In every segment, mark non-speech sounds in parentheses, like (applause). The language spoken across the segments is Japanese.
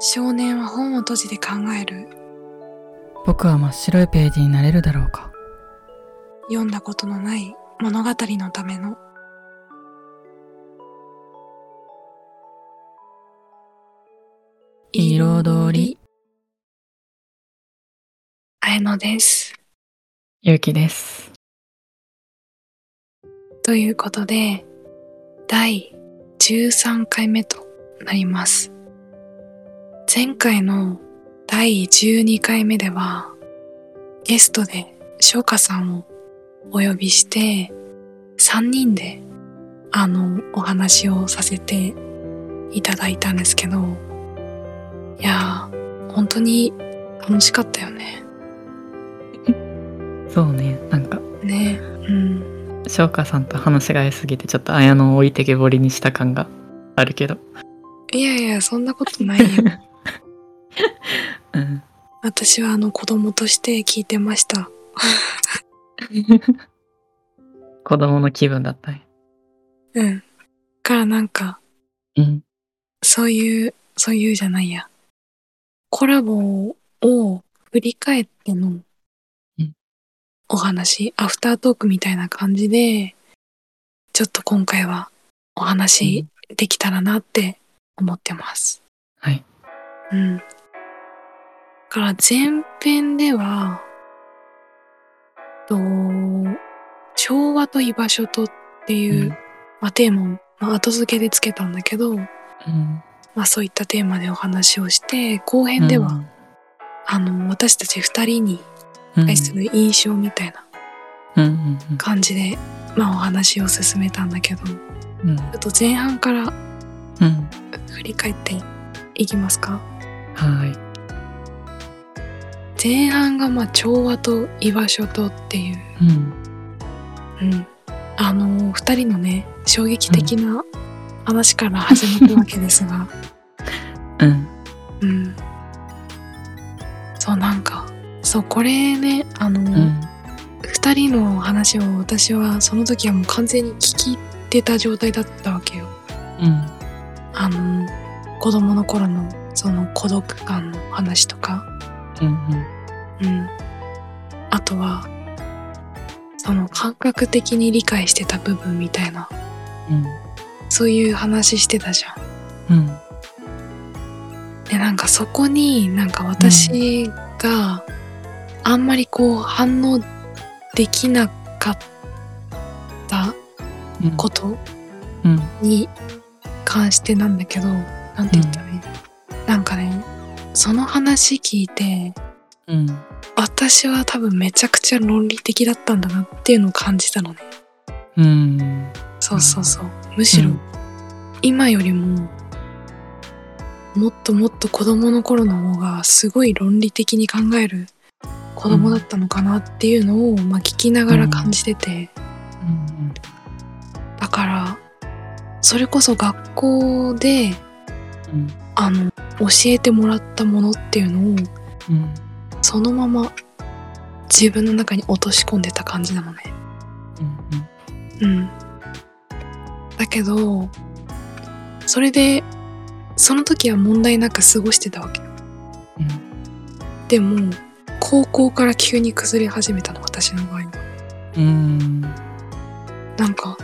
少年は本を閉じて考える。僕は真っ白いページになれるだろうか。読んだことのない物語のための。彩り。あえのです。ゆうきです。ということで、第13回目となります。前回の第12回目では、ゲストで翔歌さんをお呼びして、3人で、あの、お話をさせていただいたんですけど、いやー、本当に楽しかったよね。(laughs) そうね、なんか、ね、うん。翔歌さんと話が合いすぎて、ちょっと綾野を置いてけぼりにした感があるけど。いやいや、そんなことないよ。(laughs) うん。私はあの子供として聞いてました。子供の気分だったね。うん。からなんか、うん。そういう、そういうじゃないや。コラボを振り返ってのうんお話、アフタートークみたいな感じで、ちょっと今回はお話できたらなって思ってます。はい。うん。だから前編では、と、昭和と居場所とっていう、まあ、テーマを、まあ、後付けでつけたんだけど、うん。まあそういったテーマでお話をして、後編では、あの、私たち二人にうん、対する印象みたいなうんうんうん感じで、まあお話を進めたんだけど、ちうん。ょっと前半からうん。振り返っていきますか？はい。前半がまあ調和と居場所とっていう、うん。うん。あの、二人のね、衝撃的な話から始まったわけですが、うん。うん。そう、なんか、そう、これね、あの、うん。二人の話を私はその時はもう完全に聞き入ってた状態だったわけよ。うん。あの、子供の頃のその孤独感の話とか、うん。うん。覚的に理解してた部分みたいな、うん。そういう話してたじゃん。うん。で、なんかそこになんか私があんまりこう反応できなかったうん。ことうん。に関してなんだけど、なんて言ったらいい？の、なんかね、その話聞いて、うん。私は多分めちゃくちゃ論理的だったんだなっていうのを感じたのね。うん。そうそうそう。むしろ、うん今よりも、もっともっと子供の頃の方がすごい論理的に考える子供だったのかなっていうのを、まあ聞きながら感じてて、うん。だから、それこそ学校で、うん。あの、教えてもらったものっていうのを、うん。そのまま自分の中に落とし込んでた感じなのね。うん。うん。だけど、それで、その時は問題なく過ごしてたわけよ。でも、高校から急に崩れ始めたの、私の場合は。うん。なんか、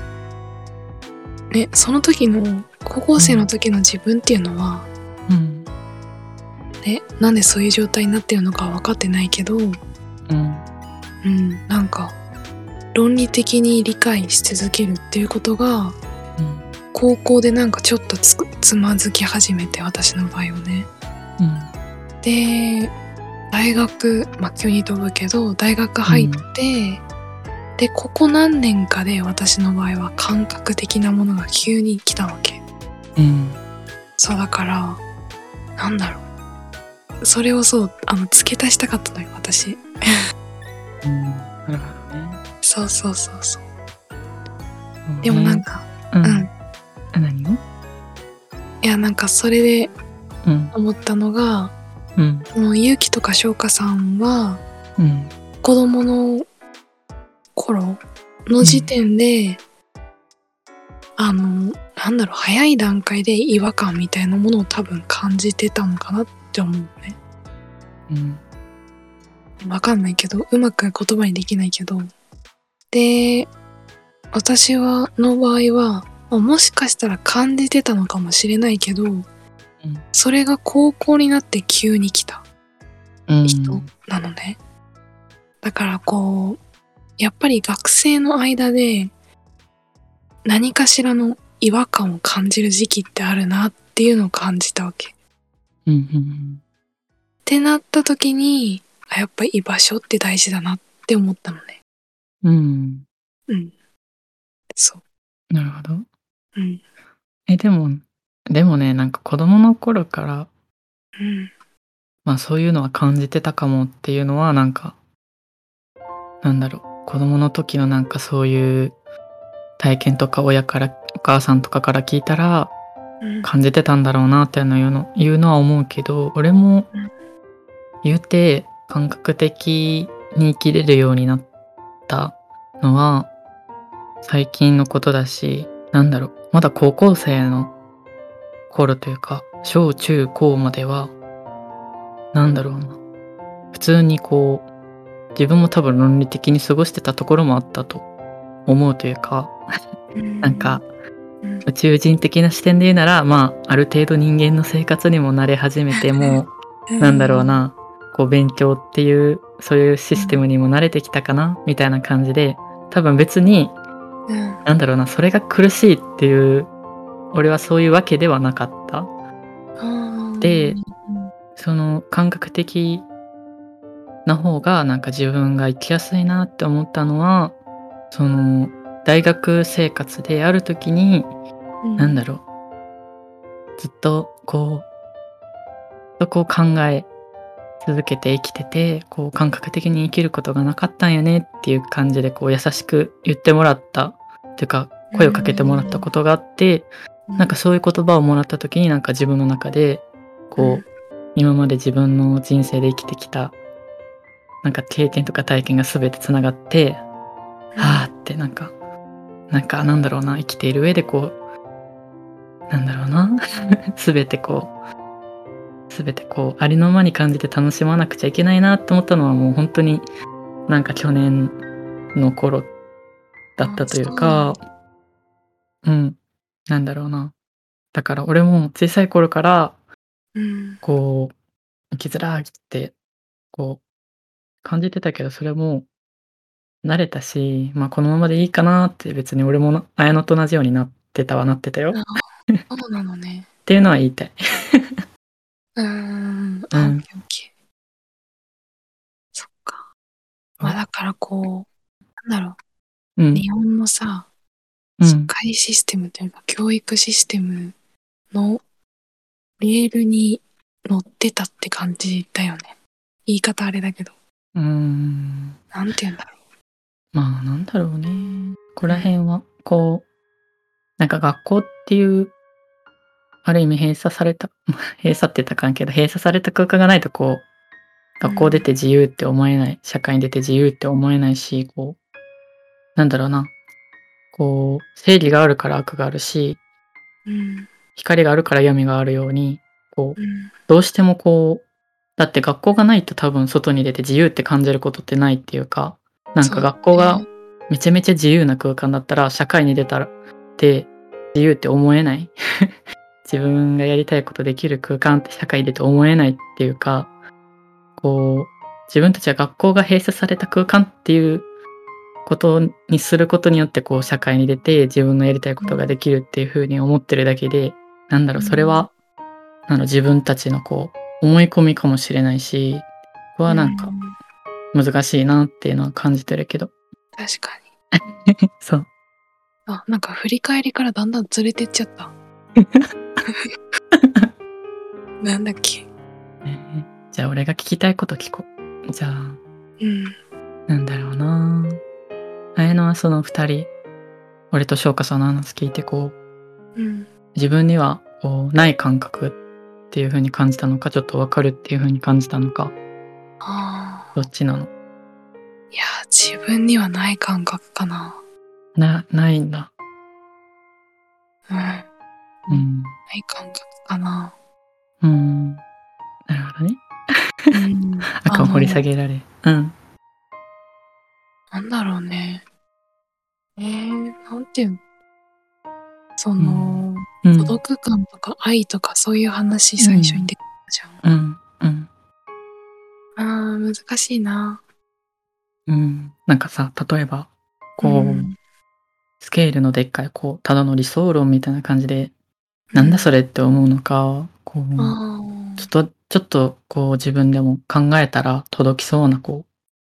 ね、その時の、高校生の時の自分っていうのは、うん。ね、なんでそういう状態になってるのかは分かってないけど、うん。うん、なんか、論理的に理解し続けるっていうことが、うん。高校でなんかちょっとつくつまずき始めて私の場合はねうん。で大学まあ急に飛ぶけど大学入って、でここ何年かで私の場合は感覚的なものが急に来たわけうん。そうだからなんだろうそれをそうあの付け足したかったのよ私うん。なるほどね。そうそうそうそうでもなんかううんん、あ、何を？いやなんかそれでうん。思ったのがうん。もうゆうきとかしょうかさんはうん。子供の頃の時点で、あのなんだろう早い段階で違和感みたいなものを多分感じてたのかなって思うねうん。わかんないけどうまく言葉にできないけどで私はの場合はまあもしかしたら感じてたのかもしれないけど、それが高校になって急に来たうん。人なのね。だからこう、やっぱり学生の間で何かしらの違和感を感じる時期ってあるなっていうのを感じたわけ。っうんうんてなった時に、あやっぱり居場所って大事だなって思ったのね。うん。うん。うん。そなるほど。う。うん。え、でも、でもね、なんか子供の頃から、うん。まあそういうのは感じてたかもっていうのは、なんか、なんだろう、子供の時のなんかそういう体験とか親から、お母さんとかから聞いたら、うん。感じてたんだろうなっていうの言うの言うのは思うけど俺もうん言うて感覚的に生きれるようになったのは最近のことだしなんだろうまだ高校生の頃というか小中高まではなんだろうな。普通にこう自分も多分論理的に過ごしてたところもあったと思うというかなんかうん、宇宙人的な視点で言うならまあある程度人間の生活にも慣れ始めて (laughs) もうなんだろう。なこう勉強っていうそういうシステムにも慣れてきたかなみたいな感じで多分別にうん。なんだろうなそれが苦しいっていう俺はそういうわけではなかったでその感覚的な方がなんか自分が生きやすいなって思ったのはその大学生活である時にうん。なんだろう。ずっとこう、ずっとこう考え続けて生きてて、こう感覚的に生きることがなかったんよねっていう感じでこう優しく言ってもらった。っていうか声をかけてもらったことがあって、なんかそういう言葉をもらった時になんか自分の中でこう、うん。今まで自分の人生で生きてきたなんか経験とか体験が全てつながって、はあってなんかなんかなんだろうな生きている上でこうなんだろうな (laughs) 全てこう全てこうありのままに感じて楽しまなくちゃいけないなって思ったのはもう本当になんか去年の頃だったというかう。ん。なんだろうな。だから俺も小さい頃からうん。こう生きづらいってこう感じてたけどそれも慣れたし、まあ、このままでいいかなって別に俺もな綾乃と同じようになってたはなってたよそうなのね。(laughs) ていうのは言いたい。うーん。あ、うんオッケーオッケー。そっか。まあだからこう、なんだろう。うん。日本のさ、うん。社会システムというか、教育システムのレールに乗ってたって感じだよね。言い方あれだけど。うーん。なんて言うんだろまあなんだろうね。ここら辺はこうなんか学校っていうある意味閉鎖された (laughs) 閉鎖って言ったらあかんけど閉鎖された空間がないとこう学校出て自由って思えない、社会に出て自由って思えないしこうなんだろうなこう正義があるから悪があるしう。うん。光があるから闇があるようにこううん。どうしてもこうだって学校がないと多分外に出て自由って感じることってないっていうかなんか学校がめちゃめちゃ自由な空間だったら社会に出たらって自由って思えない。(laughs) 自分がやりたいことできる空間って社会に出て思えないっていうかこう自分たちは学校が閉鎖された空間っていうことにすることによってこう社会に出て自分のやりたいことができるっていうふうに思ってるだけでなんだろうそれはあの自分たちのこう思い込みかもしれないしはなんかう難しいなっていうのは感じてるけど確かに。(laughs) そうあ、なんか振り返りからだんだんずれてっちゃった。(laughs) なんだっけ。ねじゃあ俺が聞きたいこと聞こう。じゃあ、うん。なんだろうな。綾乃はその二人、俺と翔歌さんの話聞いてこう、うん。自分にはこうない感覚っていう風に感じたのか、ちょっとわかるっていう風に感じたのか、ああ。どっちなの？いや、自分にはない感覚かな。な、ないんだ。うん。なうん。い感覚かな。うん。なるほどね。うん。あかん掘り下げ。げられ。うん。なんだろうね。えー、なんていうの？その、うん。孤独感とか愛とかそういう話最初に出てたじゃん。うん。難しいな。うん。なんかさ、例えば、こう、んスケールのでっかい、こう、ただの理想論みたいな感じで、なんだそれって思うのか、こう、あちょっと、ちょっと、こう、自分でも考えたら届きそうな、こう、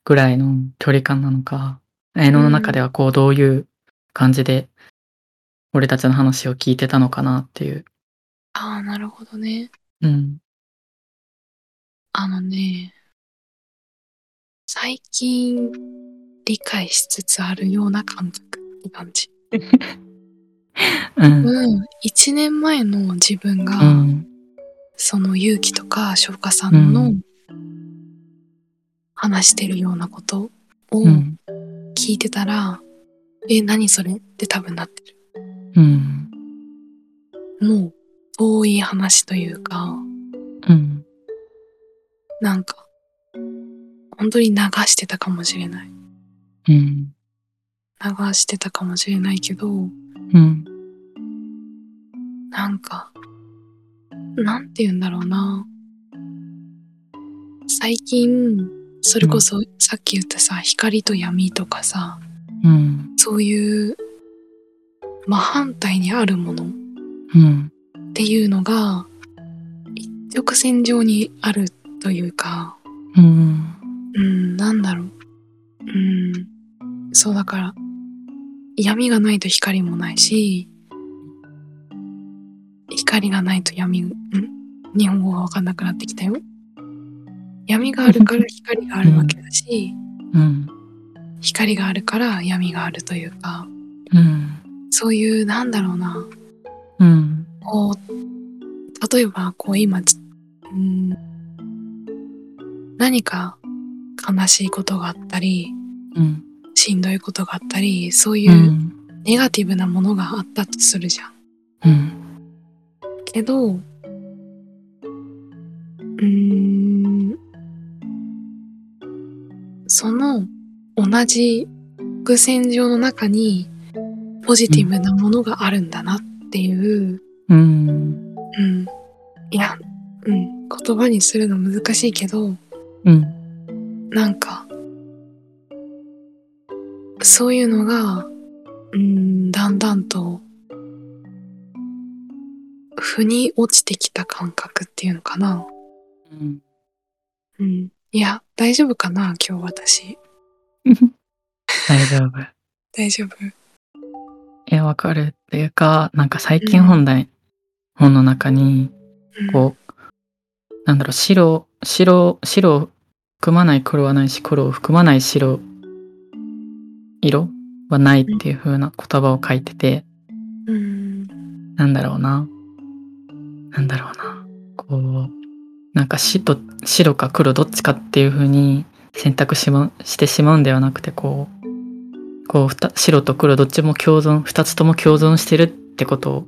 ぐらいの距離感なのか、映画の中では、こう、どういう感じで、俺たちの話を聞いてたのかなっていう。あー、なるほどね。うん。あのね、最近理解しつつあるような感覚って感じ。うん。うん。一年前の自分が、うん。その勇気とか翔歌さんのうん話してるようなことをうん。聞いてたら、え、何それって多分なってる。うん。もう遠い話というか、うん。なんか、本当に流してたかもしれない。うん。流してたかもしれないけど、うん。なんか、なんて言うんだろうな。最近、それこそさっき言ったさ、光と闇とかさ、うん。そういう真反対にあるものっ。ていうのが一直線上にあるというか、うん。うん、なんだろう。うん、そうだから、闇がないと光もないし、光がないと闇、ん日本語がわかんなくなってきたよ。闇があるから (laughs) 光があるわけだし、うん。光があるから闇があるというか、うん。そういう、なんだろうな、うん。こう、例えば、こう今、つうん、何か悲しいことがあったり、うん。しんどいことがあったり、そうう。いうんネガティブなものがあったとするじゃん。うん。けど、うーん、その同じ伏線上の中にポジティブなものがあるんだなっていう、うん。うん。いや、うん。言葉にするの難しいけど、うん。なんか、そういうのが、うん、だんだんと、腑に落ちてきた感覚っていうのかな。うん。うん。いや、大丈夫かな今日私。大丈夫。大丈夫。いや、わかるっていうか、なんか最近本題、本の中に、うん、こう、なんだろう、白、白、白を含まない黒はないし、黒を含まない白、色はないっていう風な言葉を書いてて、うん。なんだろうな。なんだろうな。こう、なんか死と白か黒どっちかっていう風に選択し,、ま、してしまうんではなくて、こう、こう白と黒どっちも共存、二つとも共存してるってことを、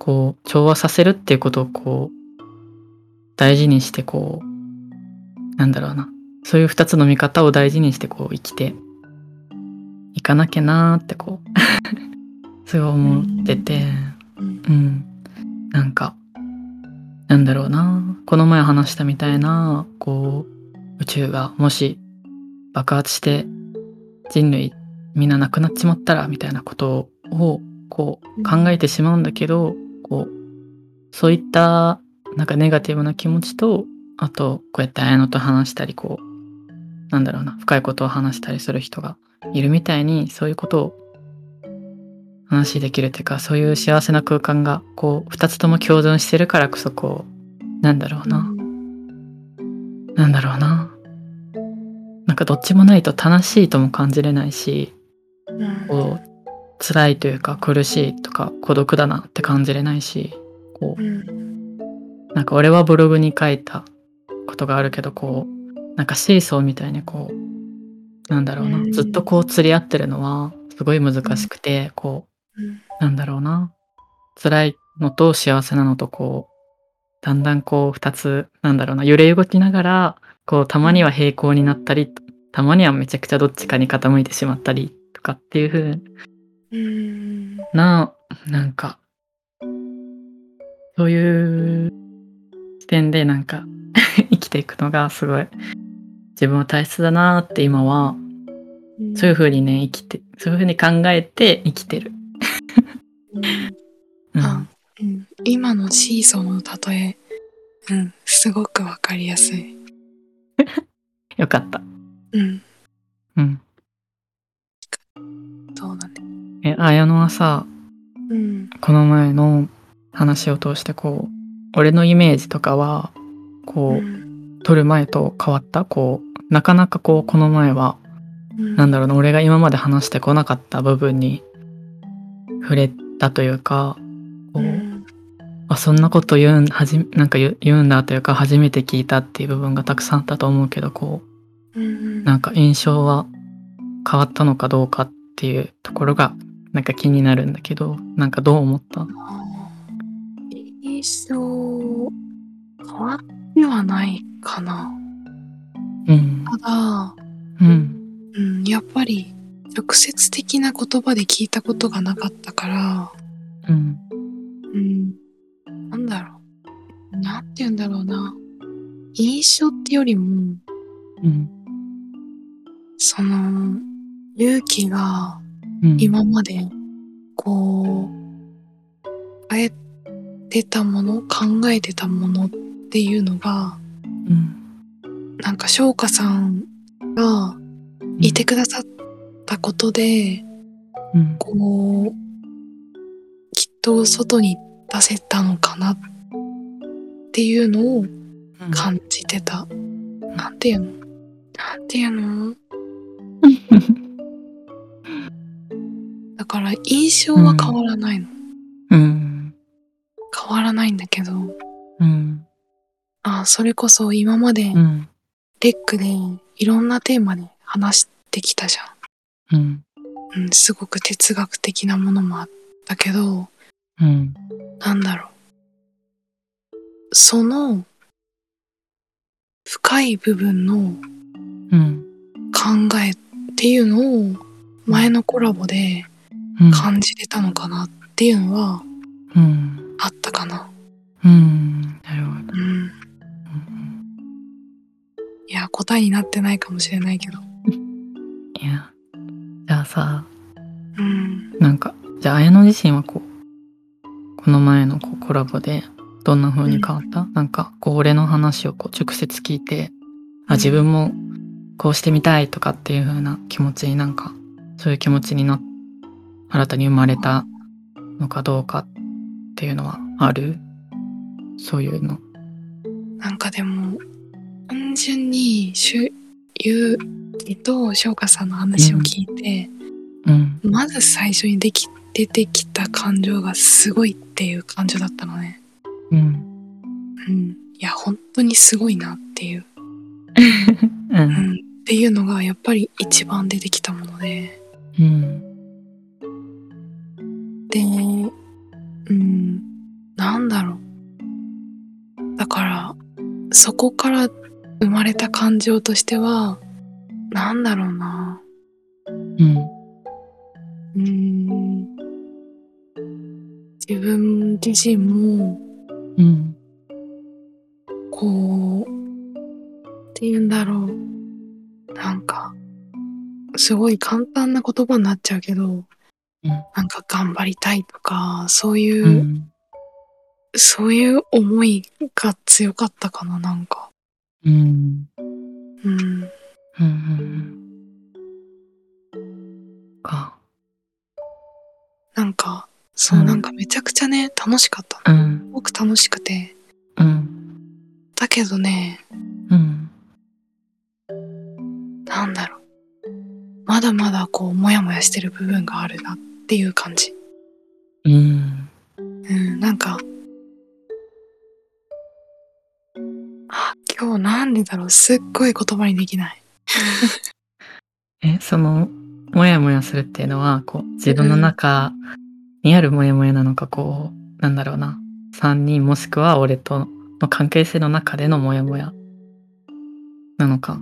こう、調和させるっていうことをこう、大事にしてこう、なんだろうな。そういう二つの見方を大事にしてこう生きていかなきゃなーってこう、すごい思ってて、うん。うん。なんか、なんだろうな。この前話したみたいな、こう、宇宙がもし爆発して人類みんな亡くなっちまったらみたいなことをこう考えてしまうんだけど、こう、そういったなんかネガティブな気持ちと、あと、こうやって綾乃と話したり、こう、なんだろうな、深いことを話したりする人がいるみたいに、そういうことを話できるっていうかそういう幸せな空間がこう二つとも共存してるからこそこうなんだろうな、なんだろうななんかどっちもないと悲しいとも感じれないしうん。こう辛いというか苦しいとか孤独だなって感じれないしこううん。なんか俺はブログに書いたことがあるけどこうなんかシーソーみたいにこうなんだろうなうんずっとこう釣り合ってるのはすごい難しくてこううん。なんだろうな。辛いのと幸せなのとこう、だんだんこう2つ、なんだろうな、揺れ動きながら、こうたまには平行になったり、たまにはめちゃくちゃどっちかに傾いてしまったりとかっていう風うん。な、なんか、そういう視点でなんか生きていくのがすごい自分は大切だなって今はそういう風にね生きてそういう風に考えて生きてる。うん、今のシーソーの例え、うん、すごくわかりやすい。(laughs) よかった。うん、うん。そうだね。え、綾乃はさ、うん、この前の話を通してこう、俺のイメージとかは、こう、うん、撮る前と変わったこう、なかなかこう、この前は、うん、なんだろうな、俺が今まで話してこなかった部分に触れたというか、こう、うん、あ、そんなこと言うん、はじ、なんか言うんだというか、初めて聞いたっていう部分がたくさんあったと思うけど、こう、うん、なんか印象は変わったのかどうかっていうところが、なんか気になるんだけど、なんかどう思った？印象変わってはないかな。うん。ただ、うん。うん、やっぱり直接的な言葉で聞いたことがなかったから、うん。うん、なんだろう。なんて言うんだろうな。印象ってよりも、うん。その、勇気がうん。今まで、こう、変えてたもの、考えてたものっていうのが、うん。なんか翔歌さんがいてくださったことで、うん。こう、きっと外に出せたのかなっていうのをうん。感じてた。なんていうの？なんていうの？(laughs) だから印象は変わらないの。うん。変わらないんだけど、うん。あそれこそ今までうん。レックでいろんなテーマで話してきたじゃん。うん。うん、すごく哲学的なものもあったけど、うん。なんだろう。その深い部分のうん。考えっていうのを前のコラボでうん。感じれたのかなっていうのはうん。あったかな。うん。なる答えになってないかもしれないけど。いや。じゃあさ、うん。なんか、じゃあ綾乃自身はこう、この前のこうコラボでどんな風に変わった、なんか、こう俺の話をこう直接聞いて、あ、うん自分もこうしてみたいとかっていう風な気持ちになんか、そういう気持ちにな、新たに生まれたのかどうかっていうのはある？そういうの。単純に、ゆうきと翔歌さんの話を聞いて、うん。まず最初にでき、出てきた感情がすごいっていう感情だったのね。うん。うん。いや、本当にすごいなっていう。(laughs) う。うんん。っていうのがやっぱり一番出てきたもので。うん。で、うん。なんだろう。だから、そこから生まれた感情としては、なんだろうな。うん。うーん自分自身も、うん。こう、っていうんだろう。なんか、すごい簡単な言葉になっちゃうけど、うんなんか頑張りたいとか、そういう、うん。そういう思いが強かったかな、なんか。うん。うん。うん。うん。か。なんか、そう、うんなんかめちゃくちゃね、楽しかったの。うん。すごく楽しくて。うん。だけどね、うん。なんだろう。まだまだこう、もやもやしてる部分があるなっていう感じ。うん。うん、なんか、今日なんでだろう。すっごい言葉にできない。(laughs) え、その、もやもやするっていうのは、こう、自分の中にあるもやもやなのか、こう、なんだろうな、3人もしくは俺との関係性の中でのモヤモヤなのか。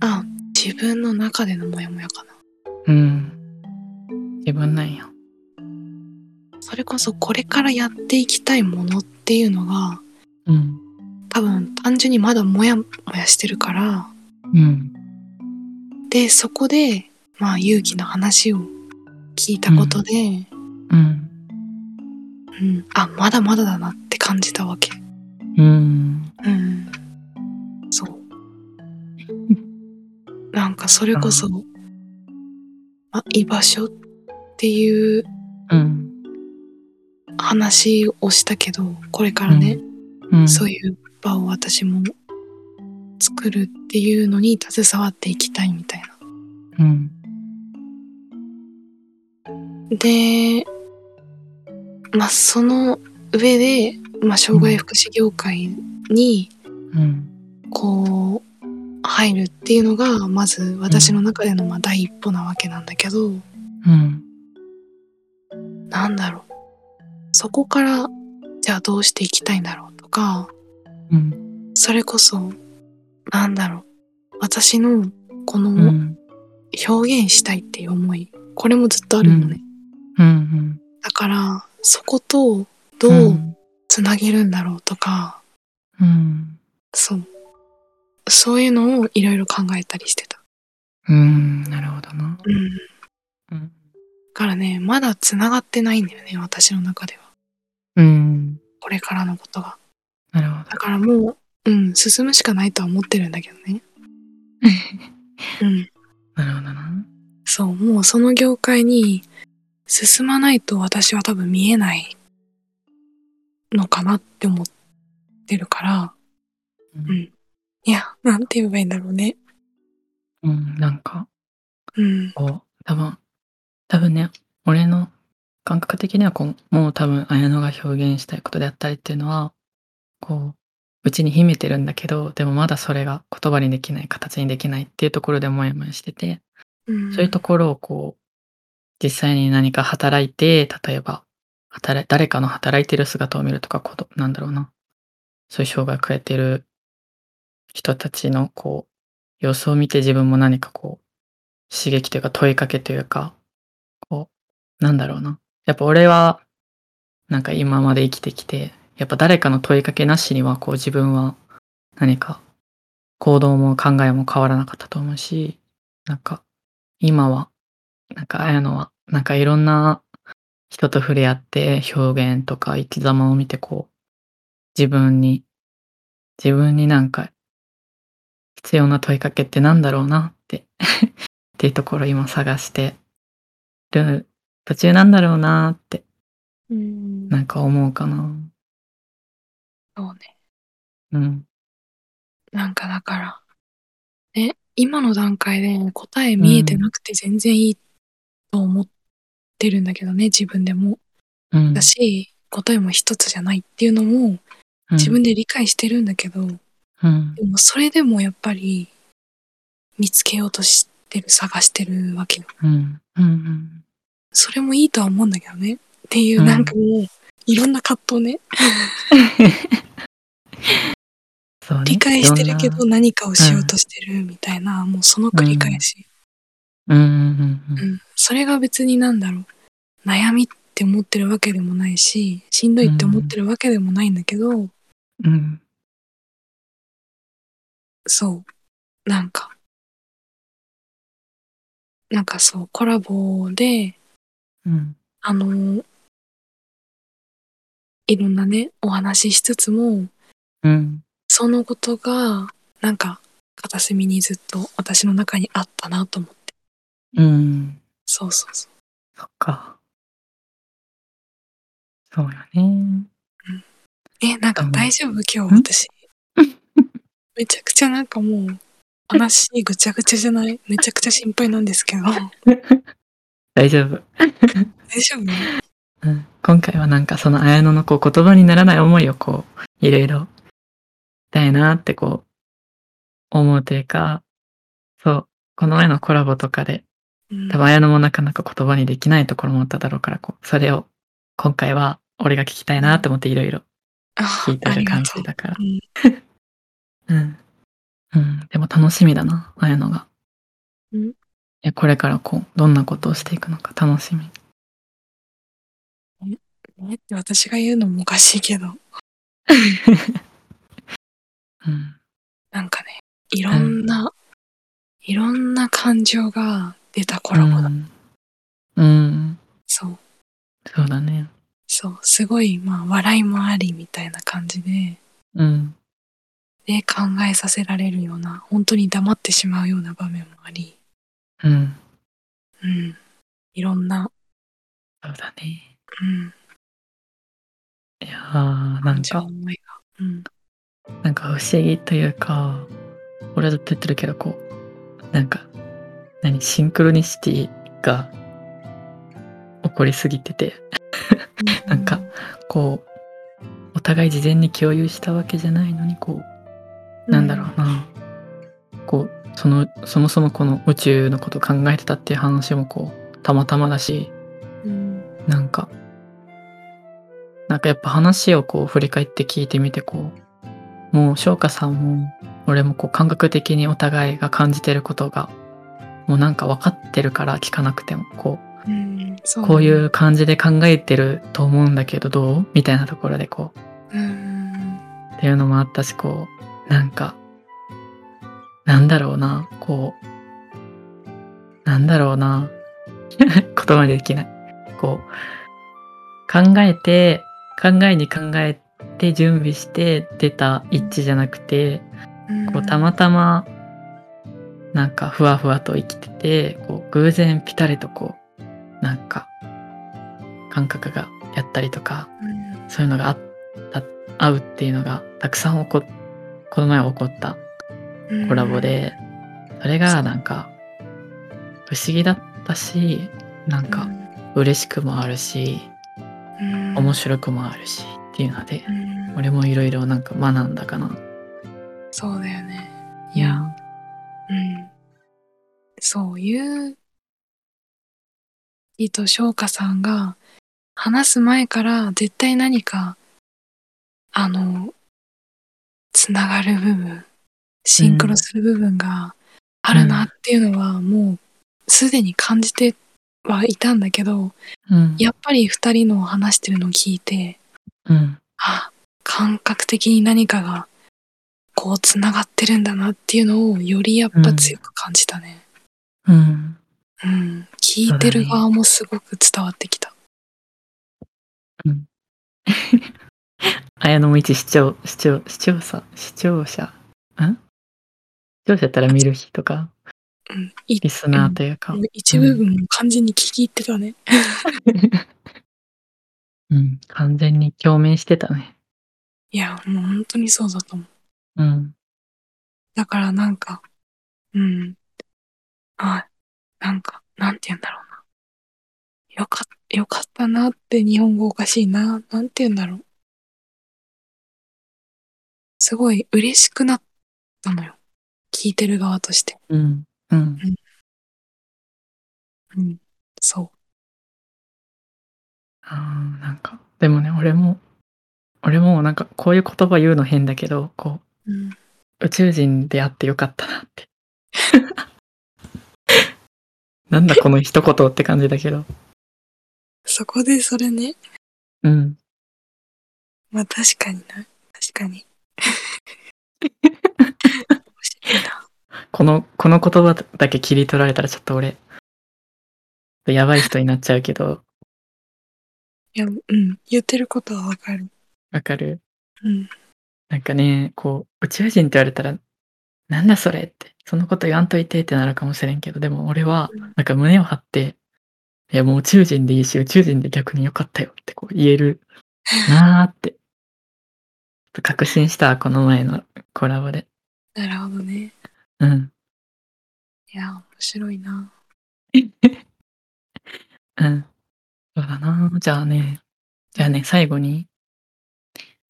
あ、自分の中でのモヤモヤかな。うん。自分なんや。それこそこれからやっていきたいものっていうのが、うん。多分単純にまだモヤモヤしてるから、うん。で、そこで、まあ勇気の話を聞いたことで、うん。うん、あ、まだまだだなって感じたわけ。うん。うん。そう。(laughs) なんかそれこそ、まあ、居場所っていううん。話をしたけど、これからね、うん。そういう場を私も作るっていうのに携わっていきたいみたいな。うん。で、まあその上で、まあ障害福祉業界にうん。こう入るっていうのがまず私の中でのまあ第一歩なわけなんだけど、うん。なんだろう。そこからじゃあどうしていきたいんだろうとか、うん。それこそ、なんだろう。私のこのうん。表現したいっていう思い、これもずっとあるのね。うん。だから、そことどううつなげるんだろうとか、うん。そう。そういうのをいろいろ考えたりしてた。うん。なるほどな。うん。だうん。からね、まだつながってないんだよね、私の中では。うん。これからのことが。なるほだからもう、うん、進むしかないとは思ってるんだけどね。(laughs) うん。ど。なるほどな。そう、もうその業界に進まないと私は多分見えないのかなって思ってるから、ううん。いや、なんて言えばいいんだろうね。うん。なんか、うん。こう、多分、多分ね、俺の感覚的にはこう、もう多分、綾乃が表現したいことであったりっていうのは、こう、うちに秘めてるんだけど、でもまだそれが言葉にできない、形にできないっていうところでモヤモヤしてて、うん、そういうところをこう、実際に何か働いて、例えば、働い誰かの働いてる姿を見るとか、ことなんだろうな。そういう障害を抱えてる人たちのこう、様子を見て自分も何かこう、刺激というか問いかけというか、こう、なんだろうな。やっぱ俺は、なんか今まで生きてきて、やっぱ誰かの問いかけなしにはこう自分は何か行動も考えも変わらなかったと思うし、なんか今は、なんかあやのは、なんかいろんな人と触れ合って表現とか生き様を見てこう、自分に、自分になんか必要な問いかけってなんだろうなって (laughs) っていうところを今探してる途中なんだろうなってうん。なんか思うかな。そうね。うん。なんかだから、ね、今の段階で答え見えてなくて全然いいと思ってるんだけどね、自分でも。うん。だし、答えも一つじゃないっていうのも自分で理解してるんだけど、うん。でもそれでもやっぱり見つけようとしてる、探してるわけよ。うん。うん。それもいいとは思うんだけどね。っていうう、んなんかもう、いろんな葛藤ね。(laughs) そうね。理解してるけど何かをしようとしてるみたいな、もうその繰り返し。な。うん。うん。う。うんん。それが別になんだろう。悩みって思ってるわけでもないし、しんどいって思ってるわけでもないんだけど、うん。そう。なんか、なんかそう、コラボで、うん。あの、いろんなね、お話ししつつも、うん。そのことが、なんか、片隅にずっと私の中にあったなと思って。うん。そうそうそう。そっか。そうよね。え、なんかうん大丈夫？今ん日私。(laughs) めちゃくちゃなんかもう、話ぐちゃぐちゃじゃない？めちゃくちゃ心配なんですけど。大 (laughs) 大丈夫。丈夫？うん、今回はなんかその綾乃のこう言葉にならない思いをこういろいろしたいなってこう思うというかそうこの前のコラボとかでうん多分綾乃もなかなか言葉にできないところもあっただろうからこうそれを今回は俺が聞きたいなと思っていろいろあ聞いてる感。じだから。うん。うん。うん。でも楽しみだな、ああいうのが。うん。いや、これからこう、どんなことをしていくのか楽しみ。ねって私が言うのもおかしいけど、(laughs) うん。なんかね、いろんな、いろんな感情が出たコラボだ。うん。うん。そう。そうだね。そう。すごい、まあ、笑いもありみたいな感じで、うん。で、考えさせられるような、本当に黙ってしまうような場面もあり、うん。うん。いろんな、そうだね。うん。いやー、なん感情か、思いが。うん。なんか不思議というか、俺はずっと言ってるけど、こう、なんか、何、シンクロニシティが起こりすぎてて、なんか、こう、お互い事前に共有したわけじゃないのに、こう、なんだろうな、こう、その、そもそもこの宇宙のこと考えてたっていう話もこう、たまたまだし、うん。なんか、なんかやっぱ話をこう振り返って聞いてみてこう、もう翔歌さんも俺もこう感覚的にお互いが感じてることが、もうなんか分かってるから聞かなくても、こうん。そうう、ねこういう感じで考えてると思うんだけどどうみたいなところでこう、うん。っていうのもあったし、こう、なんか、なんだろうな、こう、なんだろうな、(laughs) 言葉にできない。こう、考えて、考えに考えて準備して出た一致じゃなくて、こうたまたま、なんかふわふわと生きてて、こう偶然ピタリとこう、なんか、感覚がやったりとか、うん。そういうのがあった、合うっていうのがたくさん起こっ、この前起こったコラボで、それがなんか、不思議だったし、なんか嬉しくもあるし、うん、面白くもあるしっていうので、うん俺もいろいろなんか学んだかな。そうだよね。いや、うん。そういう、伊藤翔歌さんが話す前から絶対何か、あの、つながる部分、シンクロする部分があるなっていうのはもうすでに感じてはいたんだけど、うん。やっぱり二人の話してるのを聞いて、うん。あ、感覚的に何かがこうつながってるんだなっていうのをよりやっぱ強く感じたね。うん。うん。聞いてる側もすごく伝わってきた。綾野も一視聴、視聴、視聴者、視聴者、ん？視聴者やったら見る日とか、うん。いリスナーというか、一部分も完全に聞き入ってたね。うん、完全に共鳴してたね。いや、もう本当にそうだと思う。うん。だからなんか、うん。あ、なんか、なんて言うんだろうな。よかっよかったなって日本語おかしいな。なんて言うんだろう。すごい嬉しくなったのよ。聞いてる側として。うん。うん。うん。そあーなんか、でもね、俺も、俺もなんかこういう言葉言うの変だけど、こう。うん。う、宇宙人であってよかったなって。(laughs) なんだこの一言って感じだけど。そこでそれね。うん。まあ確かにな。確かに。(laughs) この、この言葉だけ切り取られたらちょっと俺、やばい人になっちゃうけど、いや、うん。言ってることはわかる。わかるうん。なんかね、こう、宇宙人って言われたら、なんだそれって、そのこと言わんといてってなるかもしれんけど、でも俺はうん、なんか胸を張って、いやもう宇宙人でいいし、宇宙人で逆によかったよってこう言えるなーって、と確信したわこの前のコラボで。なるほどね。うん。いや、面白いな。(laughs) うん。そうだな。じゃあね、じゃあね、最後に、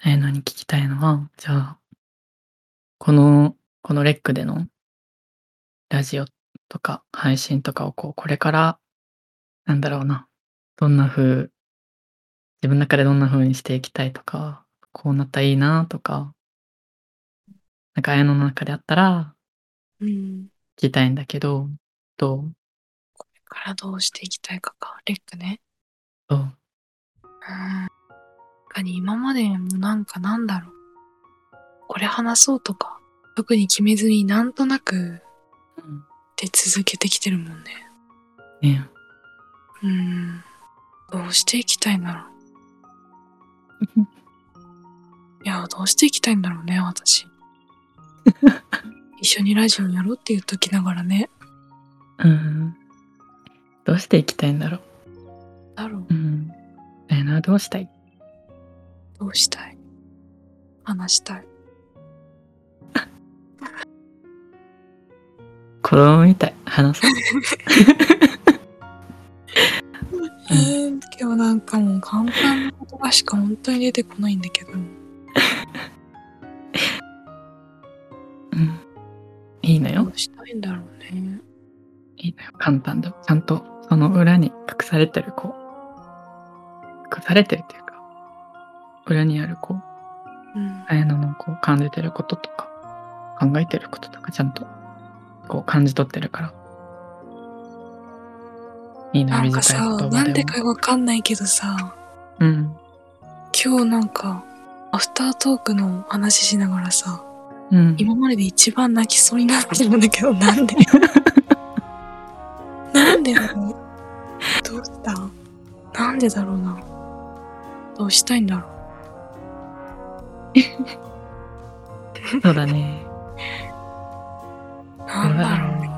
えー、何聞きたいのは、じゃあ、この、このレックでのラジオとか配信とかをこう、これから、なんだろうな、どんな風自分の中でどんな風にしていきたいとか、こうなったらいいなとかなんか綾乃の中であったらうん。聞きたいんだけど、どう？これからどうしていきたいかか、レックね。そう？うーん。かに今までもなんかなんだろう。これ話そうとか、特に決めずになんとなくうん。で続けてきてるもんね。ね。うーん。どうしていきたいんだろう。いや、どうしていきたいんだろうね、私。一緒にラジオやろうって言っときながらね。うん。どうしていきたいんだろう。だろうう。ん。綾乃はどうしたい？どうしたい？話したい。(laughs) 子供みたい、話そう。(laughs) えー、今日なんかもう簡単な言葉しか本当に出てこないんだけど。うん。いいのよど。うしたいんだろうね。いいのよ、簡単でも。ちゃんとその裏に隠されてるこう隠されてるっていうか、裏にあるこううん。綾乃のこう感じてることとか、考えてることとかちゃんとこう感じ取ってるから。いいのよ、なんかさ。なんでかわかんないけどさ、うん。今日なんか、アフタートークの話しながらさ、うん。今までで一番泣きそうになってるんだけど、なんで？(laughs) なんでだろう？どうした？なんでだろうな？どうしたいんだろ (laughs) そうだね。う。なんだろうね。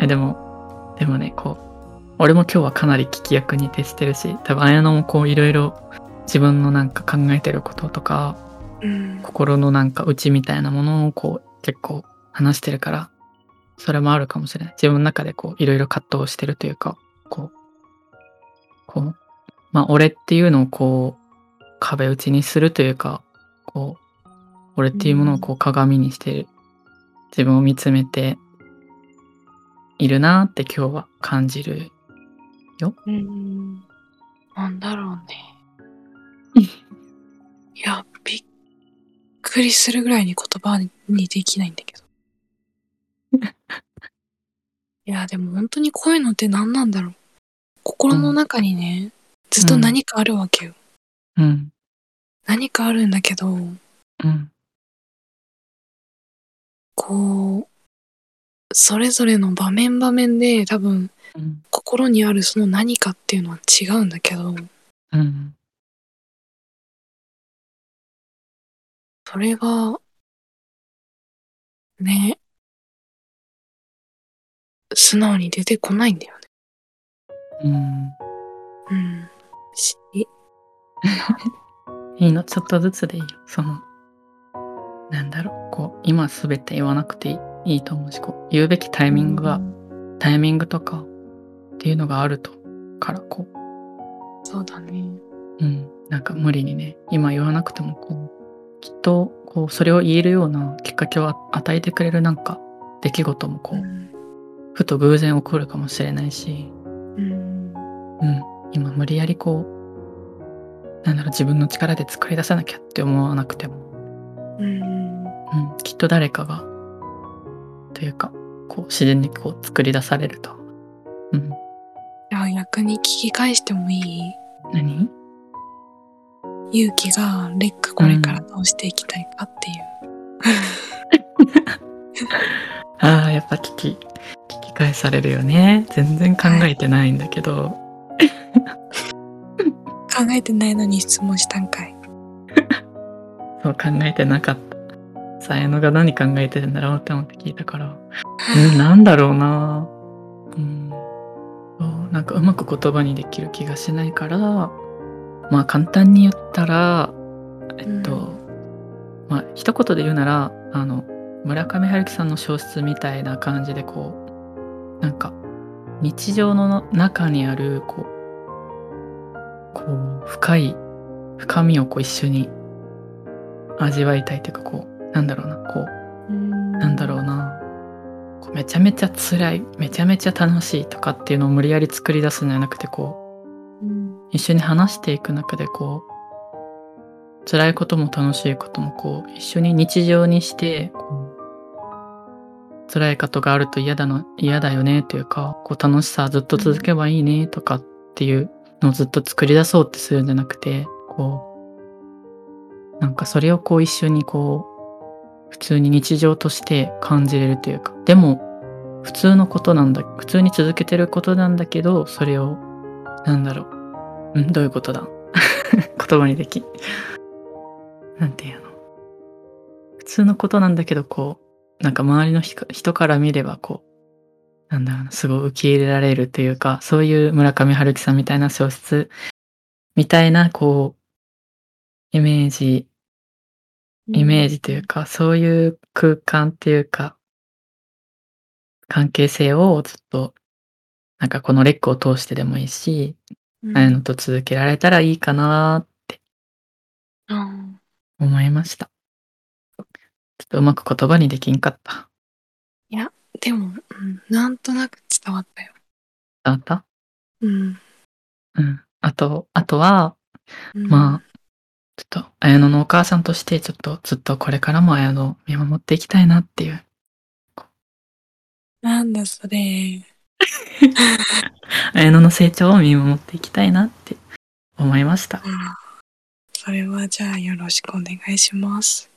え、でも、でもね、こう、俺も今日はかなり聞き役に徹してるし、多分綾乃もこういろいろ自分のなんか考えてることとか、うん。心のなんか内みたいなものをこう結構話してるから、それもあるかもしれない。自分の中でこういろいろ葛藤してるというか、こう、こう、まあ俺っていうのをこう壁打ちにするというか、こう、俺っていうものをこう鏡にしてる。自分を見つめているなって今日は感じる。うん。なんだろうね。(laughs) いや、びっくりするぐらいに言葉にできないんだけど。(laughs) いや、でも本当にこういうのって何なんだろう。心の中にね、ずっと何かあるわけよ。うん。何かあるんだけど、うん。こう、それぞれの場面場面で多分うん。心にあるその何かっていうのは違うんだけど、うん。それが、ね、素直に出てこないんだよね。うん。うん。し、いいの、ちょっとずつでいいよ。その、なんだろう、こう、今すべて言わなくていいと思うし、こう、言うべきタイミングが、タイミングとかっていうのがあると、から、こそうだね。う、うん、なんか無理にね、今言わなくても、こう、きっと、こう、それを言えるようなきっかけをあ与えてくれるなんか、出来事もこう、うん。ふと偶然起こるかもしれないし、うん。うん、今無理やりこう、なんだろう、自分の力で作り出さなきゃって思わなくても、うん。うん、きっと誰かがというかこう自然にこう作り出されると。うん、じゃあ逆に聞き返してもいい？何？勇気がレックこれからどうしていきたいかっていう。(laughs) ああやっぱ聞き聞き返されるよね。全然考えてないんだけど、考えてないのに質問したんかい。(laughs) そう考えてなかった。さやのが何考えてるんだろうって思って聞いたから。うんなんだろうな。うん。そうなんかうまく言葉にできる気がしないから。まあ簡単に言ったらえっと、まあ一言で言うならあの村上春樹さんの小説みたいな感じでこうなんか日常の中にあるこうこう深い深みをこう一緒に味わいたいというかこうなんだろうなこうななんだろうな。こうめちゃめちゃ辛いめちゃめちゃ楽しいとかっていうのを無理やり作り出すんじゃなくてこう一緒に話していく中でこう辛いことも楽しいこともこう一緒に日常にして辛いことがあると嫌だの嫌だよねというかこう楽しさずっと続けばいいねとかっていうのずっと作り出そうってするんじゃなくてこうなんかそれをこう一緒にこう普通に日常として感じれるというかでも普通のことなんだ普通に続けてることなんだけどそれをなんだろう。んどういうことだ？(laughs) 言葉にでき。なんていうの？普通のことなんだけど、こう、なんか周りの人から見れば、こう、なんだろうな、すごい受け入れられるというか、そういう村上春樹さんみたいな小説みたいな、こう、イメージ、イメージというか、そういう空間っていうか、関係性をずっと、なんかこのレックを通してでもいいし、ああいうのと続けられたらいいかなってうん。思いました。ちょっとうまく言葉にできんかった。でも、うん、なんとなく伝わったよ。伝わった？うん。うん。あと、あとは、うんまあ、ちょっと、綾乃のお母さんとして、ちょっとずっとこれからも綾乃を見守っていきたいなっていう。なんだそれ。(laughs) 綾乃の成長を見守っていきたいなって思いました。うんそれはじゃあよろしくお願いします。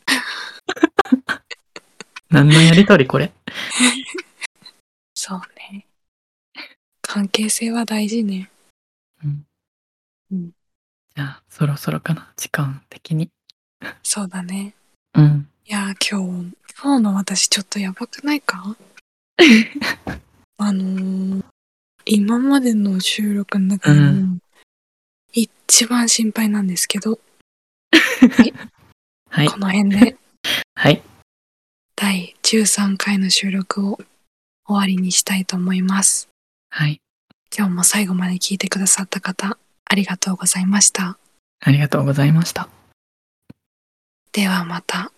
何のやりとりこれ？そうね。関係性は大事ね。うん。うんじゃあ、そろそろかな、時間的に。そうだね。うん。いやー今日、今日の私ちょっとやばくないか？(laughs) あのー、今までの収録の中でも、うん一番心配なんですけど、(laughs) はい。この辺で (laughs) はい。第13回の収録を終わりにしたいと思います。はい。今日も最後まで聞いてくださった方、ありがとうございました。ありがとうございました。ではまた。